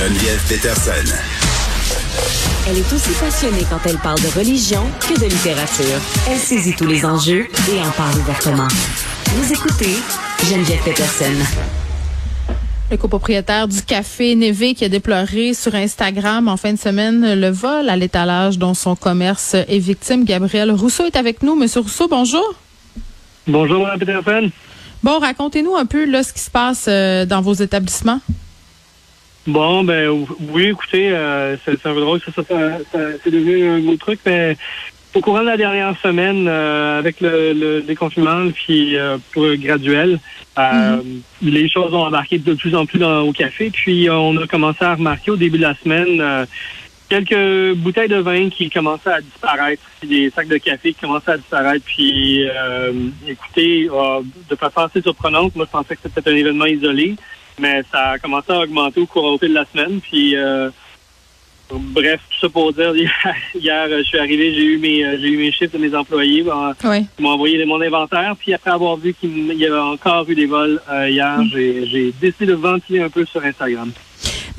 Geneviève Peterson. Elle est aussi passionnée quand elle parle de religion que de littérature. Elle saisit tous les enjeux et en parle ouvertement. Vous écoutez Geneviève Peterson. Le copropriétaire du café Névé qui a déploré sur Instagram en fin de semaine le vol à l'étalage dont son commerce est victime. Gabriel Rousseau est avec nous. Monsieur Rousseau, bonjour. Bonjour, Mme Peterson. Bon, racontez-nous un peu là, ce qui se passe euh, dans vos établissements. Bon, ben oui, écoutez, euh, c'est un peu drôle, ça, ça, ça, c'est devenu un gros truc, mais au courant de la dernière semaine, euh, avec le, le déconfinement puis euh, pour graduel, euh, les choses ont embarqué de plus en plus dans, au café. Puis on a commencé à remarquer au début de la semaine euh, quelques bouteilles de vin qui commençaient à disparaître, puis des sacs de café qui commençaient à disparaître. Puis écoutez, de façon assez surprenante, moi je pensais que c'était un événement isolé, mais ça a commencé à augmenter au cours de la semaine. Puis euh, Bref, tout ça pour dire, hier, je suis arrivé, j'ai eu mes euh, j'ai eu mes chiffres de mes employés. Bon, Oui. Ils m'ont envoyé mon inventaire. Puis après avoir vu qu'il y avait encore eu des vols euh, hier, j'ai j'ai décidé de ventiler un peu sur Instagram.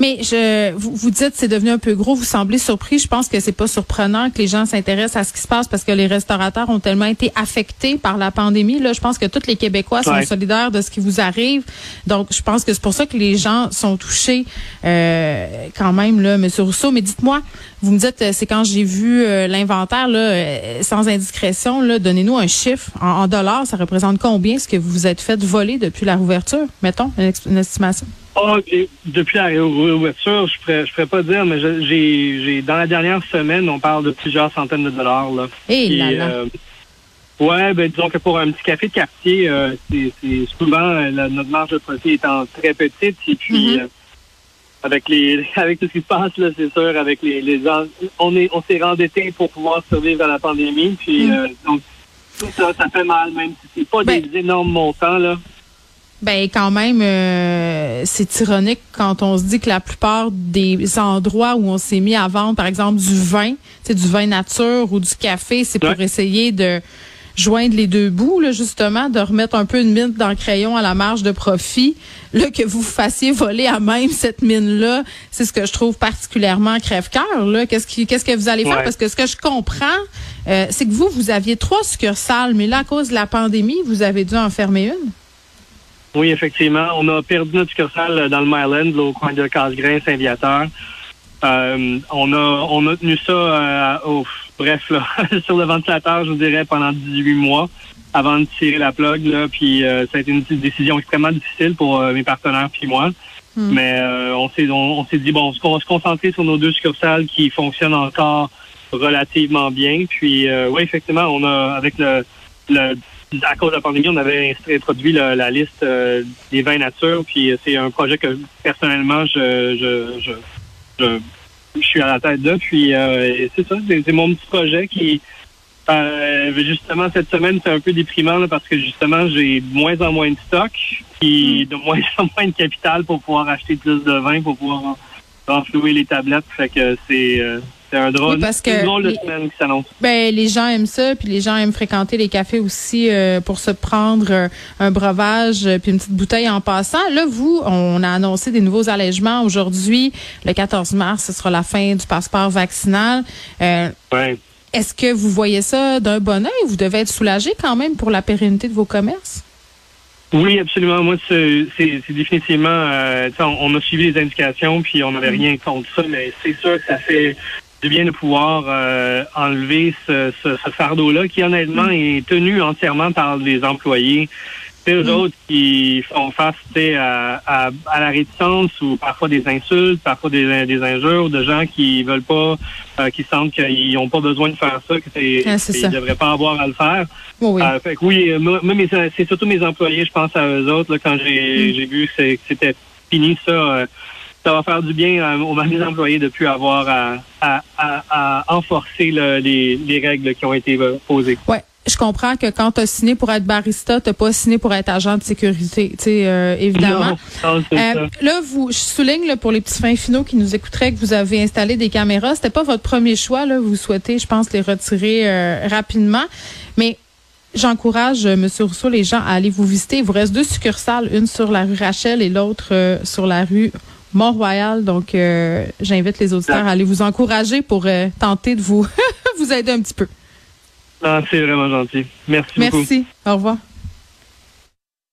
Mais je, vous, vous dites c'est devenu un peu gros. Vous semblez surpris. Je pense que c'est pas surprenant que les gens s'intéressent à ce qui se passe parce que les restaurateurs ont tellement été affectés par la pandémie. Là, je pense que tous les Québécois sont Ouais. solidaires de ce qui vous arrive. Donc, je pense que c'est pour ça que les gens sont touchés euh, quand même, là, Monsieur Rousseau. Mais dites-moi, vous me dites, euh, c'est quand j'ai vu euh, l'inventaire, là, euh, sans indiscrétion, là, donnez-nous un chiffre en, en dollars. Ça représente combien ce que vous vous êtes fait voler depuis la rouverture, mettons, une estimation? Oh, et depuis la réouverture, je pourrais, je pourrais pas dire, mais j'ai j'ai dans la dernière semaine, on parle de plusieurs centaines de dollars. Là. Eh Puis, là là. euh, ouais, ben disons que pour un petit café de quartier, euh, c'est c'est souvent euh, la- notre marge de profit étant très petite et puis Mhm. euh, avec les avec tout ce qui se passe là, c'est sûr, avec les, les on est on s'est rendetté pour pouvoir survivre à la pandémie, puis Mhm. euh, donc tout ça, ça fait mal, même si c'est pas Ben- des énormes montants là. Ben quand même, euh, c'est ironique quand on se dit que la plupart des endroits où on s'est mis à vendre, par exemple, du vin, c'est du vin nature ou du café, c'est pour essayer de joindre les deux bouts, là, justement, de remettre un peu de mine dans le crayon à la marge de profit. Là, que vous fassiez voler à même cette mine-là, c'est ce que je trouve particulièrement crève-cœur. Là, qu'est-ce qui, qu'est-ce que vous allez faire? Ouais. Parce que ce que je comprends, euh, c'est que vous, vous aviez trois succursales, mais là, à cause de la pandémie, vous avez dû en fermer une. Oui, effectivement. On a perdu notre succursale euh, dans le Myland, au coin de Casgrain, Saint-Viateur. Euh, on a on a tenu ça euh, bref là, sur le ventilateur, je vous dirais, pendant 18 mois avant de tirer la plug. Là, puis euh, ça a été une décision extrêmement difficile pour euh, mes partenaires puis moi. Hmm. Mais euh, on s'est on, on s'est dit bon, on va se concentrer sur nos deux succursales qui fonctionnent encore relativement bien. Puis euh, oui, effectivement, on a avec le, le à cause de la pandémie, on avait introduit la, la liste euh, des vins nature. Puis euh, c'est un projet que personnellement, je je, je, je, je suis à la tête de. Puis euh, c'est ça, c'est mon petit projet qui euh, justement cette semaine c'est un peu déprimant là, parce que justement j'ai de moins en moins de stock puis de moins en moins de capital pour pouvoir acheter plus de vin pour pouvoir en- renflouer les tablettes fait que c'est c'est un drôle, Oui, parce que une drôle de les- semaine qui s'annonce. Ben les gens aiment ça, puis les gens aiment fréquenter les cafés aussi euh, pour se prendre euh, un breuvage euh, puis une petite bouteille en passant. Là, vous, on a annoncé des nouveaux allègements aujourd'hui. Le 14 mars, ce sera la fin du passeport vaccinal. Ouais. Est-ce que vous voyez ça d'un bon œil? Vous devez être soulagé quand même pour la pérennité de vos commerces? Oui, absolument. Moi, c'est définitivement. euh, on, on a suivi les indications, puis on n'avait rien contre ça, mais c'est sûr que ça fait du bien de pouvoir euh, enlever ce, ce, ce fardeau-là, qui honnêtement est tenu entièrement par les employés. C'est eux autres qui font face à, à, à la réticence ou parfois des insultes, parfois des, des injures de gens qui veulent pas, euh, qui sentent qu'ils n'ont pas besoin de faire ça, que c'est Ah, qu'ils ça. devraient pas avoir à le faire. Oui, oui. Euh, fait que oui, euh, c'est surtout mes employés, je pense à eux autres, là, quand j'ai Mm. vu que c'était fini, ça, euh, ça va faire du bien euh, aux mes employés de plus avoir à, à, à, à enforcer les, les règles qui ont été euh, posées. Ouais. Je comprends que quand tu as signé pour être barista, tu pas signé pour être agent de sécurité, tu sais, euh, évidemment. Non, non, Euh, là, vous, je souligne là, pour les petits fins finaux qui nous écouteraient que vous avez installé des caméras. C'était pas votre premier choix. Là. Vous souhaitez, je pense, les retirer euh, rapidement. Mais j'encourage, euh, Monsieur Rousseau, les gens à aller vous visiter. Il vous reste deux succursales, une sur la rue Rachel et l'autre euh, sur la rue Mont-Royal. Donc, euh, j'invite les auditeurs à aller vous encourager pour euh, tenter de vous, vous aider un petit peu. Ah, c'est vraiment gentil. Merci beaucoup. Merci. Au revoir.